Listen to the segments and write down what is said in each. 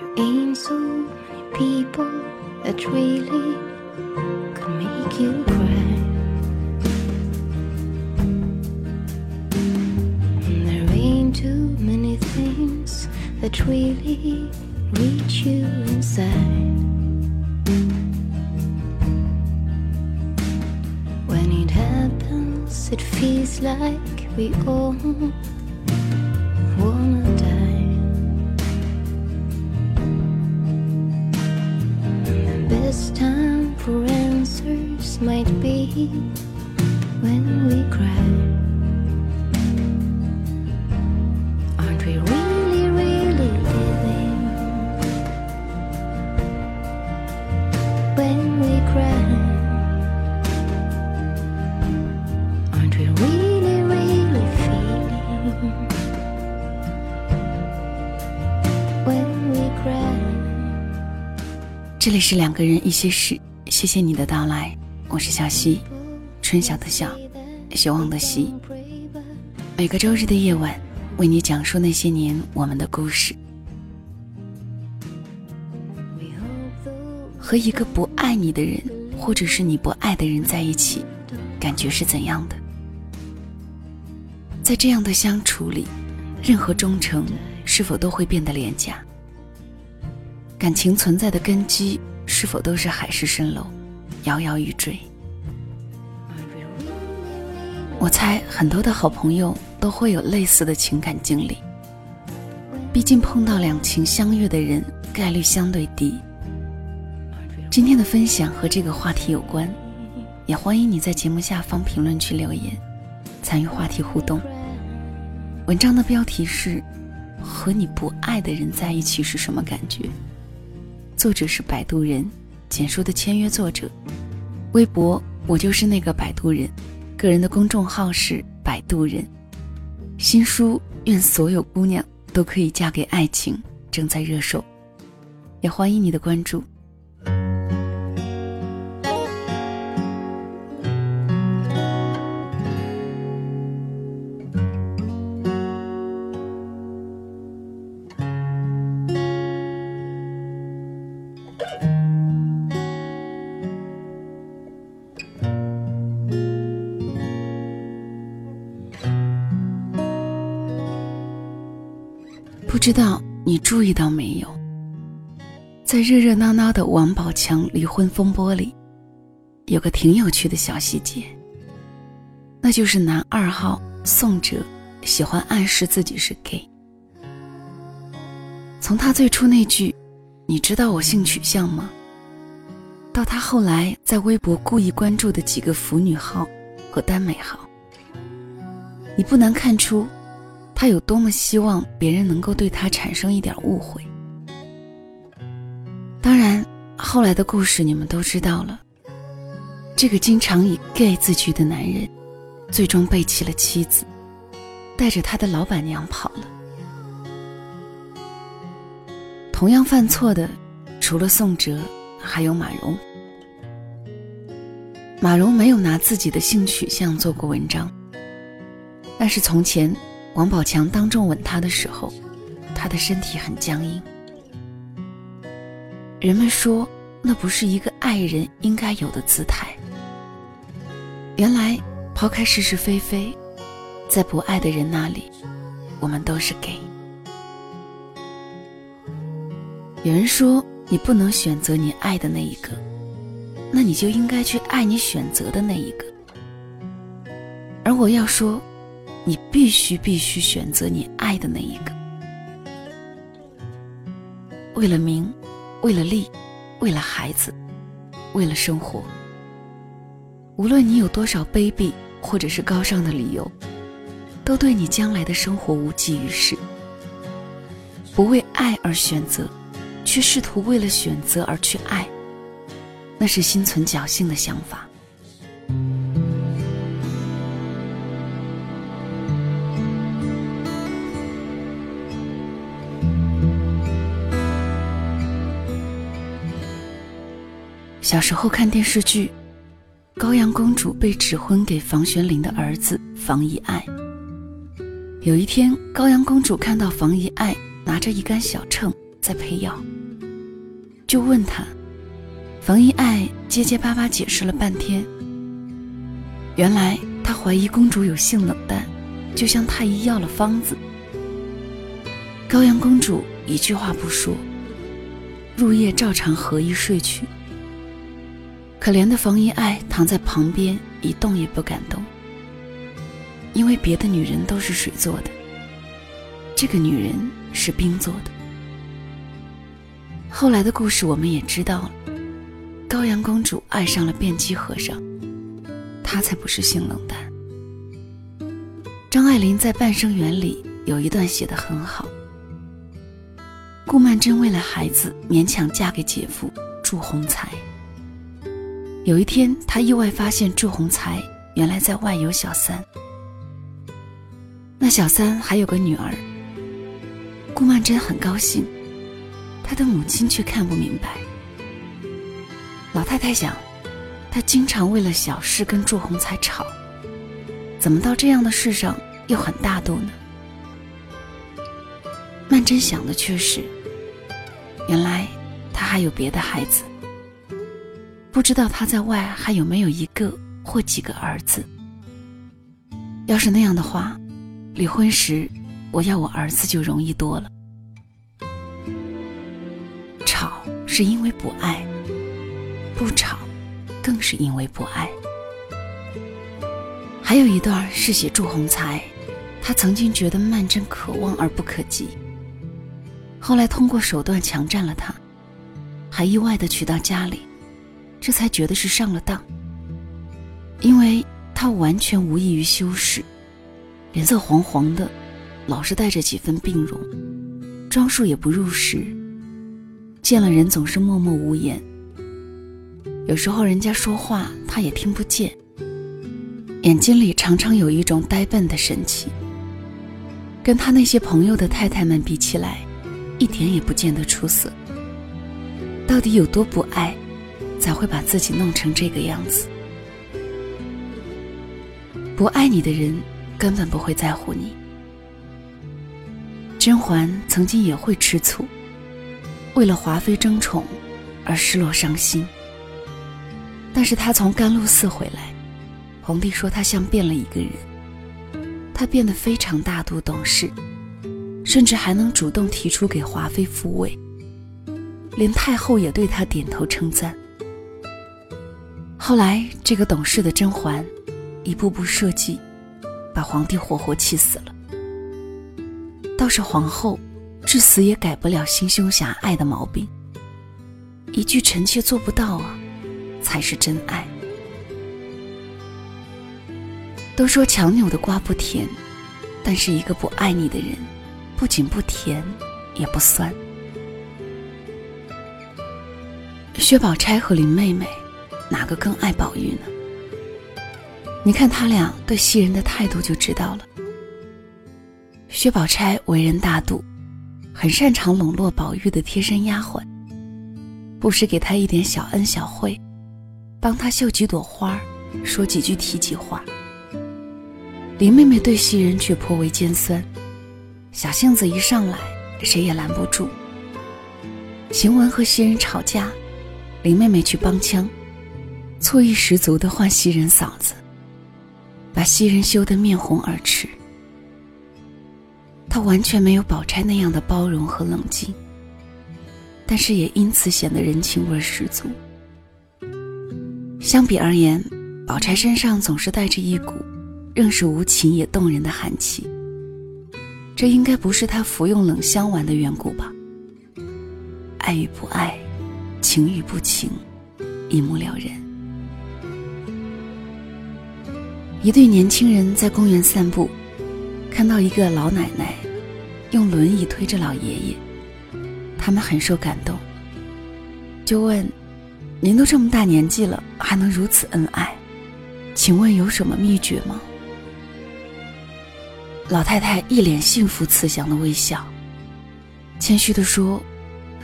There ain't so many people that really could make you cry. And there ain't too many things that really reach you inside. When it happens, it feels like we all when we cry. Aren't we really really living when we cry. Aren't we really really feeling? When we cry. 这里是两个人一些事谢谢你的到来。我是小溪，春晓的晓，希望的希。每个周日的夜晚，为你讲述那些年我们的故事。和一个不爱你的人，或者是你不爱的人在一起，感觉是怎样的？在这样的相处里，任何忠诚是否都会变得廉价？感情存在的根基是否都是海市蜃楼，摇摇欲坠？我猜很多的好朋友都会有类似的情感经历。毕竟碰到两情相悦的人概率相对低。今天的分享和这个话题有关，也欢迎你在节目下方评论区留言，参与话题互动。文章的标题是“和你不爱的人在一起是什么感觉”，作者是摆渡人，简书的签约作者。微博我就是那个摆渡人，个人的公众号是摆渡人。新书《愿所有姑娘都可以嫁给爱情》正在热售，也欢迎你的关注。不知道你注意到没有，在热热闹闹的王宝强离婚风波里，有个挺有趣的小细节，那就是男二号宋哲喜欢暗示自己是 gay。从他最初那句“你知道我性取向吗”，到他后来在微博故意关注的几个腐女号和耽美号，你不难看出。他有多么希望别人能够对他产生一点误会。当然，后来的故事你们都知道了。这个经常以 gay 自居的男人，最终背弃了妻子，带着他的老板娘跑了。同样犯错的，除了宋哲，还有马蓉。马蓉没有拿自己的性取向做过文章，但是从前。王宝强当众吻她的时候，她的身体很僵硬。人们说，那不是一个爱人应该有的姿态。原来，抛开是是非非，在不爱的人那里，我们都是 gay。有人说，你不能选择你爱的那一个，那你就应该去爱你选择的那一个。而我要说。你必须必须选择你爱的那一个。为了名，为了利，为了孩子，为了生活。无论你有多少卑鄙或者是高尚的理由，都对你将来的生活无济于事。不为爱而选择，却试图为了选择而去爱，那是心存侥幸的想法。小时候看电视剧，高阳公主被指婚给房玄龄的儿子房遗爱。有一天，高阳公主看到房遗爱拿着一杆小秤，在配药，就问他。房遗爱结结巴巴解释了半天。原来他怀疑公主有性冷淡，就向太医要了方子。高阳公主一句话不说，入夜照常合衣睡去。可怜的冯一爱躺在旁边一动也不敢动，因为别的女人都是水做的，这个女人是冰做的。后来的故事我们也知道了。高阳公主爱上了辩机和尚，他才不是性冷淡。张爱玲在《半生缘》里有一段写得很好。顾曼桢为了孩子勉强嫁给姐夫祝鸿才。有一天，他意外发现祝鸿才原来在外有小三，那小三还有个女儿。顾曼桢很高兴，她的母亲却看不明白。老太太想，她经常为了小事跟祝鸿才吵，怎么到这样的事上又很大度呢？曼桢想的却是，原来他还有别的孩子，不知道他在外还有没有一个或几个儿子。要是那样的话，离婚时我要我儿子就容易多了。吵是因为不爱。不吵，更是因为不爱。还有一段是写祝鸿才，他曾经觉得曼桢可望而不可及，后来通过手段强占了她，还意外的娶到家里，这才觉得是上了当。因为他完全无异于修饰，脸色黄黄的，老是带着几分病容，装束也不入时，见了人总是默默无言。有时候人家说话，他也听不见。眼睛里常常有一种呆笨的神气。跟他那些朋友的太太们比起来，一点也不见得出色。到底有多不爱，才会把自己弄成这个样子？不爱你的人，根本不会在乎你。甄嬛曾经也会吃醋，为了华妃争宠而失落伤心。但是她从甘露寺回来，皇帝说她像变了一个人。她变得非常大度懂事，甚至还能主动提出给华妃复位，连太后也对她点头称赞。后来，这个懂事的甄嬛，一步步设计，把皇帝活活气死了。倒是皇后，至死也改不了心胸狭隘的毛病。一句臣妾做不到啊。才是真爱。都说强扭的瓜不甜，但是一个不爱你的人，不仅不甜，也不酸。薛宝钗和林妹妹，哪个更爱宝玉呢？你看他俩对袭人的态度就知道了。薛宝钗为人大度，很擅长笼络宝玉的贴身丫鬟，不时给他一点小恩小惠。帮他绣几朵花，说几句体己话。林妹妹对袭人却颇为尖酸，小性子一上来，谁也拦不住。晴雯和袭人吵架，林妹妹去帮腔，醋意十足的唤袭人嫂子，把袭人羞得面红耳赤。她完全没有宝钗那样的包容和冷静，但是也因此显得人情味十足。相比而言，宝钗身上总是带着一股仍是无情也动人的寒气。这应该不是她服用冷香丸的缘故吧？爱与不爱，情与不情，一目了然。一对年轻人在公园散步，看到一个老奶奶用轮椅推着老爷爷，他们很受感动，就问。您都这么大年纪了，还能如此恩爱，请问有什么秘诀吗？老太太一脸幸福慈祥的微笑，谦虚的说：“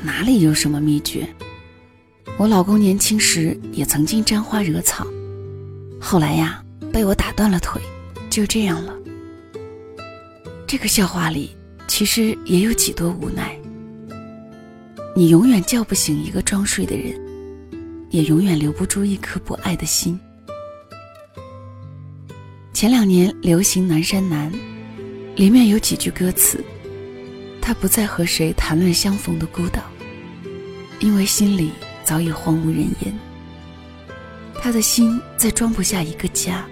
哪里有什么秘诀？我老公年轻时也曾经沾花惹草，后来呀被我打断了腿，就这样了。”这个笑话里其实也有几多无奈。你永远叫不醒一个装睡的人，也永远留不住一颗不爱的心。前两年流行《南山南》，里面有几句歌词：“他不再和谁谈论相逢的孤岛，因为心里早已荒无人烟。他的心再装不下一个家，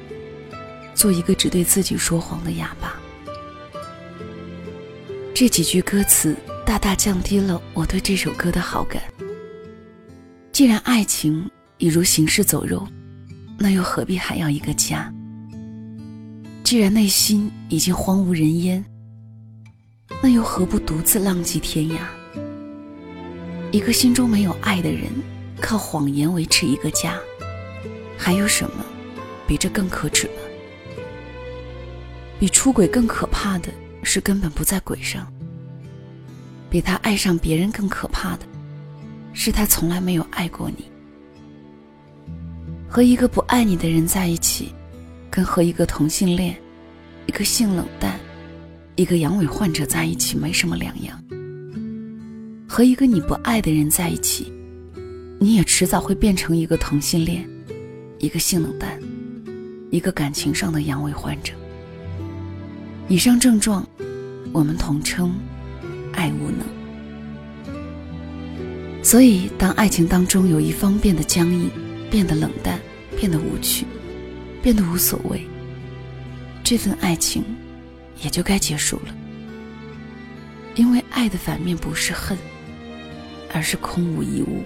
做一个只对自己说谎的哑巴。”这几句歌词大大降低了我对这首歌的好感。既然爱情已如行尸走肉，那又何必还要一个家？既然内心已经荒无人烟，那又何不独自浪迹天涯？一个心中没有爱的人，靠谎言维持一个家，还有什么比这更可耻的？比出轨更可怕的？是根本不在轨上。比他爱上别人更可怕的，是他从来没有爱过你。和一个不爱你的人在一起，跟和一个同性恋、一个性冷淡、一个阳痿患者在一起没什么两样。和一个你不爱的人在一起，你也迟早会变成一个同性恋、一个性冷淡、一个感情上的阳痿患者。以上症状，我们统称爱无能。所以，当爱情当中有一方变得僵硬、变得冷淡、变得无趣、变得无所谓，这份爱情也就该结束了。因为爱的反面不是恨，而是空无一物。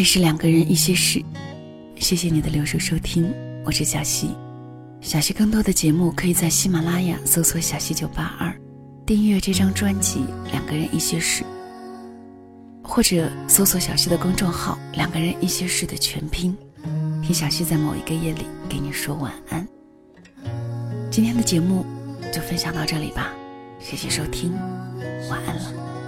里是两个人一些事，谢谢你的留守收听，我是小溪。小溪更多的节目可以在喜马拉雅搜索“小溪九八二”，订阅这张专辑《两个人一些事》，或者搜索小溪的公众号“两个人一些事”的全拼，听小溪在某一个夜里给你说晚安。今天的节目就分享到这里吧，谢谢收听，晚安了。